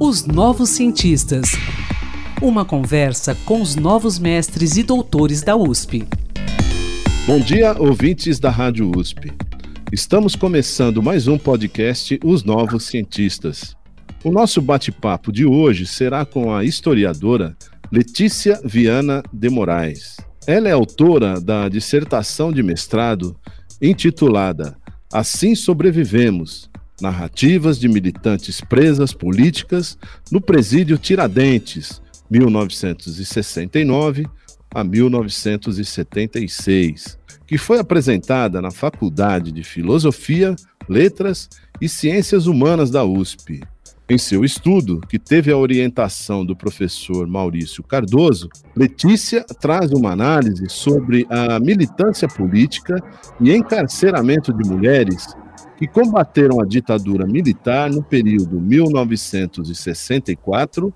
Os Novos Cientistas. Uma conversa com os novos mestres e doutores da USP. Bom dia, ouvintes da Rádio USP. Estamos começando mais um podcast Os Novos Cientistas. O nosso bate-papo de hoje será com a historiadora Letícia Viana de Moraes. Ela é autora da dissertação de mestrado intitulada Assim Sobrevivemos Narrativas de militantes presas políticas no presídio Tiradentes, 1969 a 1976, que foi apresentada na Faculdade de Filosofia, Letras e Ciências Humanas da USP. Em seu estudo, que teve a orientação do professor Maurício Cardoso, Letícia traz uma análise sobre a militância política e encarceramento de mulheres que combateram a ditadura militar no período 1964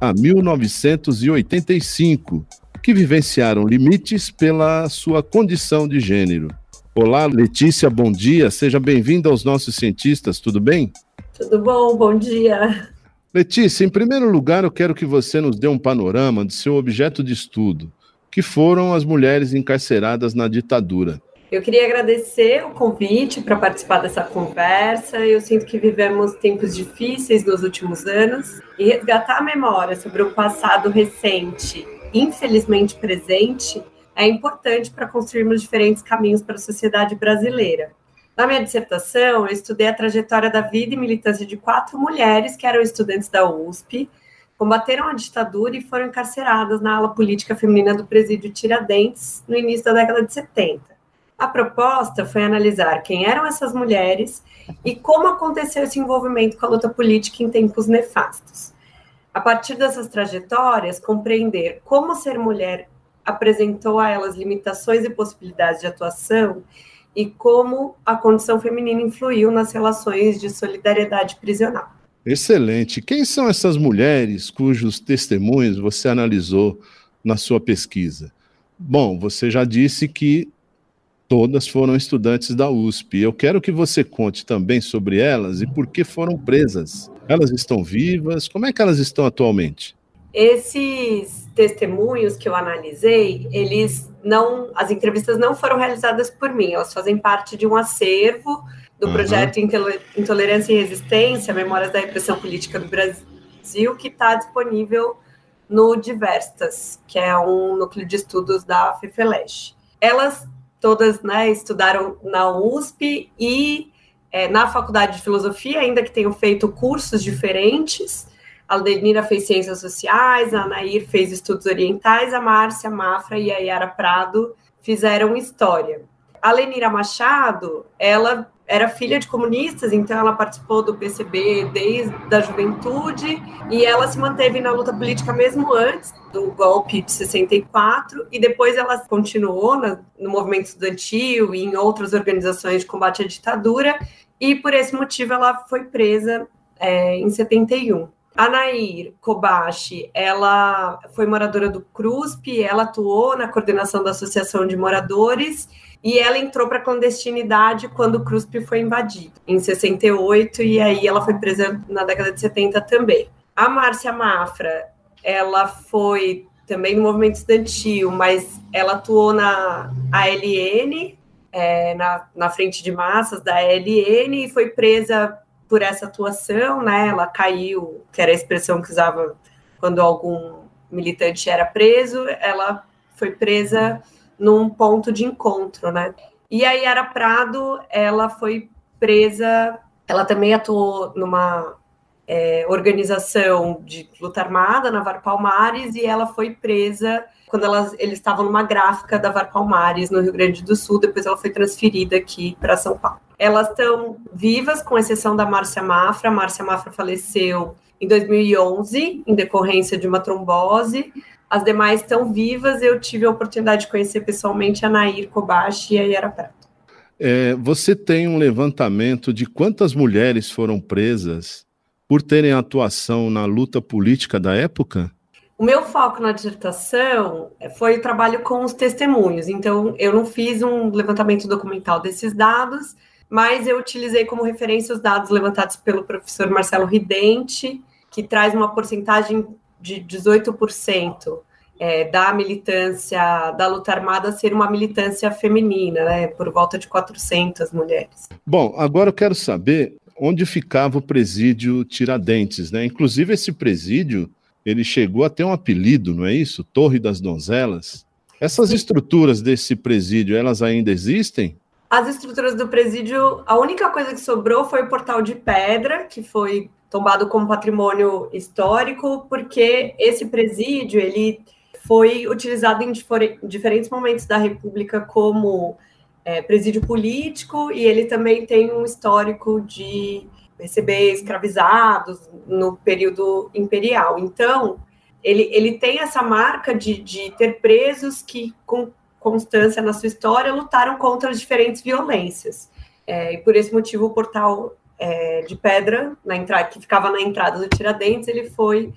a 1985, que vivenciaram limites pela sua condição de gênero. Olá, Letícia, bom dia. Seja bem-vinda aos nossos cientistas, tudo bem? Tudo bom, bom dia. Letícia, em primeiro lugar, eu quero que você nos dê um panorama de seu objeto de estudo, que foram as mulheres encarceradas na ditadura. Eu queria agradecer o convite para participar dessa conversa. Eu sinto que vivemos tempos difíceis nos últimos anos e resgatar a memória sobre o passado recente, infelizmente presente, é importante para construirmos diferentes caminhos para a sociedade brasileira. Na minha dissertação, eu estudei a trajetória da vida e militância de quatro mulheres que eram estudantes da USP, combateram a ditadura e foram encarceradas na ala política feminina do presídio Tiradentes no início da década de 70. A proposta foi analisar quem eram essas mulheres e como aconteceu esse envolvimento com a luta política em tempos nefastos. A partir dessas trajetórias, compreender como ser mulher apresentou a elas limitações e possibilidades de atuação e como a condição feminina influiu nas relações de solidariedade prisional. Excelente. Quem são essas mulheres cujos testemunhos você analisou na sua pesquisa? Bom, você já disse que Todas foram estudantes da USP. Eu quero que você conte também sobre elas e por que foram presas. Elas estão vivas? Como é que elas estão atualmente? Esses testemunhos que eu analisei, eles não, as entrevistas não foram realizadas por mim, elas fazem parte de um acervo do uhum. projeto Intolerância e Resistência, Memórias da Repressão Política do Brasil, que está disponível no Diverstas, que é um núcleo de estudos da FEFELESH. Elas todas né, estudaram na USP e é, na Faculdade de Filosofia, ainda que tenham feito cursos diferentes. A Lenira fez Ciências Sociais, a Anair fez Estudos Orientais, a Márcia Mafra e a Yara Prado fizeram História. A Lenira Machado, ela era filha de comunistas, então ela participou do PCB desde a juventude e ela se manteve na luta política mesmo antes do golpe de 64 e depois ela continuou no movimento estudantil e em outras organizações de combate à ditadura e por esse motivo ela foi presa é, em 71. A Nair Kobashi, ela foi moradora do CRUSP, ela atuou na coordenação da Associação de Moradores e ela entrou para clandestinidade quando o CRUSP foi invadido, em 68, e aí ela foi presa na década de 70 também. A Márcia Mafra, ela foi também no movimento estudantil, mas ela atuou na ALN, é, na, na frente de massas da ALN, e foi presa por essa atuação, né? Ela caiu, que era a expressão que usava quando algum militante era preso, ela foi presa num ponto de encontro, né? E a Yara Prado, ela foi presa, ela também atuou numa é, organização de luta armada na Var Palmares e ela foi presa quando elas, eles estavam numa gráfica da Var Palmares, no Rio Grande do Sul, depois ela foi transferida aqui para São Paulo. Elas estão vivas, com exceção da Márcia Mafra. Márcia Mafra faleceu em 2011, em decorrência de uma trombose. As demais estão vivas. Eu tive a oportunidade de conhecer pessoalmente a Nair Kobashi e a Yara Prato. É, você tem um levantamento de quantas mulheres foram presas por terem atuação na luta política da época? O meu foco na dissertação foi o trabalho com os testemunhos. Então, eu não fiz um levantamento documental desses dados, mas eu utilizei como referência os dados levantados pelo professor Marcelo Ridente, que traz uma porcentagem de 18% é, da militância da luta armada ser uma militância feminina, né, por volta de 400 mulheres. Bom, agora eu quero saber onde ficava o presídio Tiradentes, né? Inclusive esse presídio, ele chegou a ter um apelido, não é isso? Torre das Donzelas. Essas estruturas desse presídio, elas ainda existem? As estruturas do presídio, a única coisa que sobrou foi o portal de pedra, que foi tombado como patrimônio histórico, porque esse presídio ele foi utilizado em diferentes momentos da República como é, presídio político e ele também tem um histórico de receber escravizados no período imperial. Então, ele, ele tem essa marca de, de ter presos que, com constância na sua história, lutaram contra as diferentes violências. É, e por esse motivo, o portal é, de pedra, na entrada, que ficava na entrada do Tiradentes, ele foi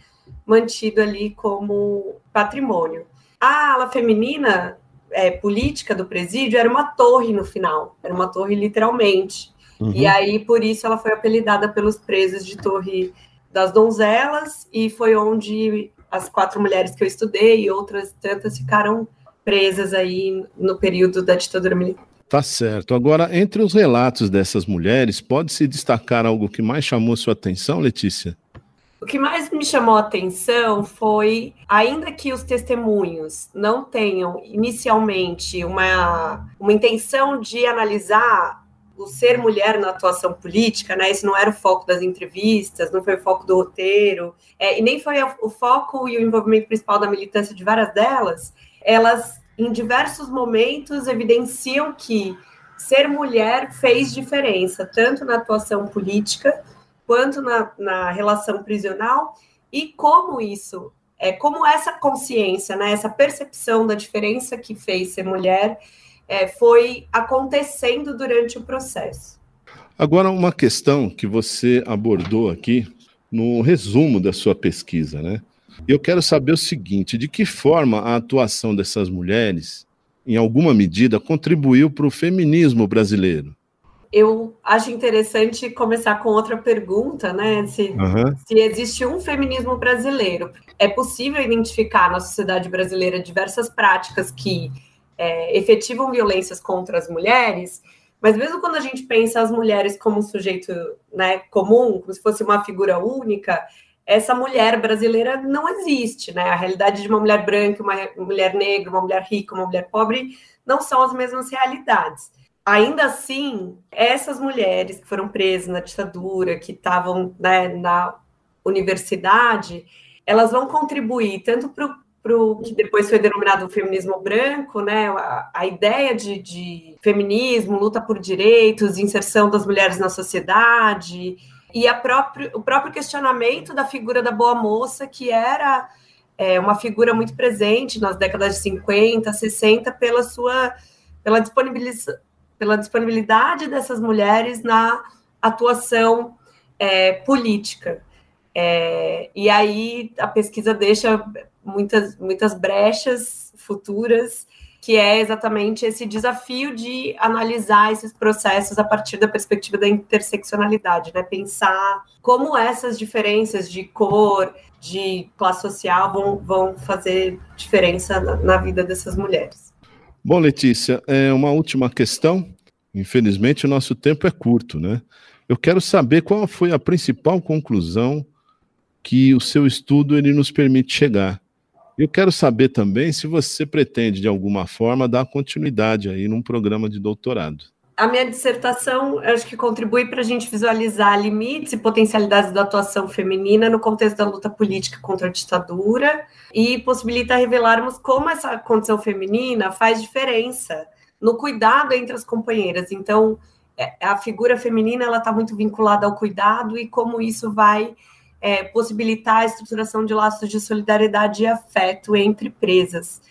mantido ali como patrimônio. A ala feminina é, política do presídio era uma torre no final, era uma torre literalmente. Uhum. E aí, por isso, ela foi apelidada pelos presos de Torre das Donzelas, e foi onde as quatro mulheres que eu estudei e outras tantas ficaram presas aí no período da ditadura militar. Tá certo. Agora, entre os relatos dessas mulheres, pode se destacar algo que mais chamou sua atenção, Letícia? O que mais me chamou a atenção foi, ainda que os testemunhos não tenham inicialmente uma, uma intenção de analisar o ser mulher na atuação política, né? Esse não era o foco das entrevistas, não foi o foco do roteiro, é, e nem foi o foco e o envolvimento principal da militância de várias delas. Elas em diversos momentos, evidenciam que ser mulher fez diferença, tanto na atuação política quanto na, na relação prisional, e como isso, é, como essa consciência, né, essa percepção da diferença que fez ser mulher é, foi acontecendo durante o processo. Agora, uma questão que você abordou aqui no resumo da sua pesquisa, né? Eu quero saber o seguinte: de que forma a atuação dessas mulheres, em alguma medida, contribuiu para o feminismo brasileiro? Eu acho interessante começar com outra pergunta, né? Se, uhum. se existe um feminismo brasileiro. É possível identificar na sociedade brasileira diversas práticas que é, efetivam violências contra as mulheres, mas mesmo quando a gente pensa as mulheres como um sujeito né, comum, como se fosse uma figura única, essa mulher brasileira não existe, né? A realidade de uma mulher branca, uma mulher negra, uma mulher rica, uma mulher pobre não são as mesmas realidades. Ainda assim, essas mulheres que foram presas na ditadura, que estavam né, na universidade, elas vão contribuir tanto para o que depois foi denominado feminismo branco, né? A, a ideia de, de, feminismo, luta por direitos, inserção das mulheres na sociedade, e próprio, o próprio questionamento da figura da boa moça, que era é, uma figura muito presente nas décadas de 50, 60, pela sua pela, disponibiliza, pela disponibilidade dessas mulheres na atuação é, política. É, e aí a pesquisa deixa muitas, muitas brechas futuras que é exatamente esse desafio de analisar esses processos a partir da perspectiva da interseccionalidade, né? Pensar como essas diferenças de cor, de classe social vão, vão fazer diferença na, na vida dessas mulheres. Bom, Letícia, é uma última questão. Infelizmente, o nosso tempo é curto, né? Eu quero saber qual foi a principal conclusão que o seu estudo ele nos permite chegar. Eu quero saber também se você pretende, de alguma forma, dar continuidade aí num programa de doutorado. A minha dissertação, acho que contribui para a gente visualizar limites e potencialidades da atuação feminina no contexto da luta política contra a ditadura e possibilita revelarmos como essa condição feminina faz diferença no cuidado entre as companheiras. Então, é, a figura feminina ela está muito vinculada ao cuidado e como isso vai é, possibilitar a estruturação de laços de solidariedade e afeto entre presas.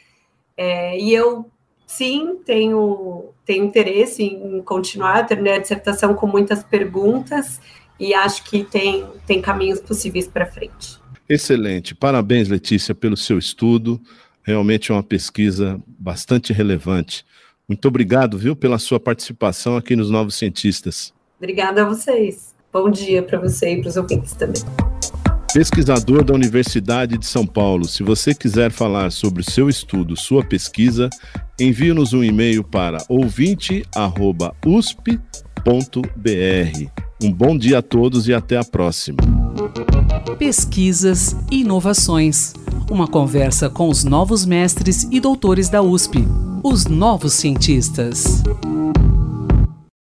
É, e eu, sim, tenho, tenho interesse em continuar, eu terminei a dissertação com muitas perguntas e acho que tem, tem caminhos possíveis para frente. Excelente. Parabéns, Letícia, pelo seu estudo. Realmente é uma pesquisa bastante relevante Muito obrigado, viu, pela sua participação aqui nos Novos Cientistas. Obrigada a vocês. Bom dia para você e para os ouvintes também. Pesquisador da Universidade de São Paulo, se você quiser falar sobre o seu estudo, sua pesquisa, envie-nos um e-mail para ouvinte.usp.br. Um bom dia a todos e até a próxima. Pesquisas e inovações. Uma conversa com os novos mestres e doutores da USP, os novos cientistas.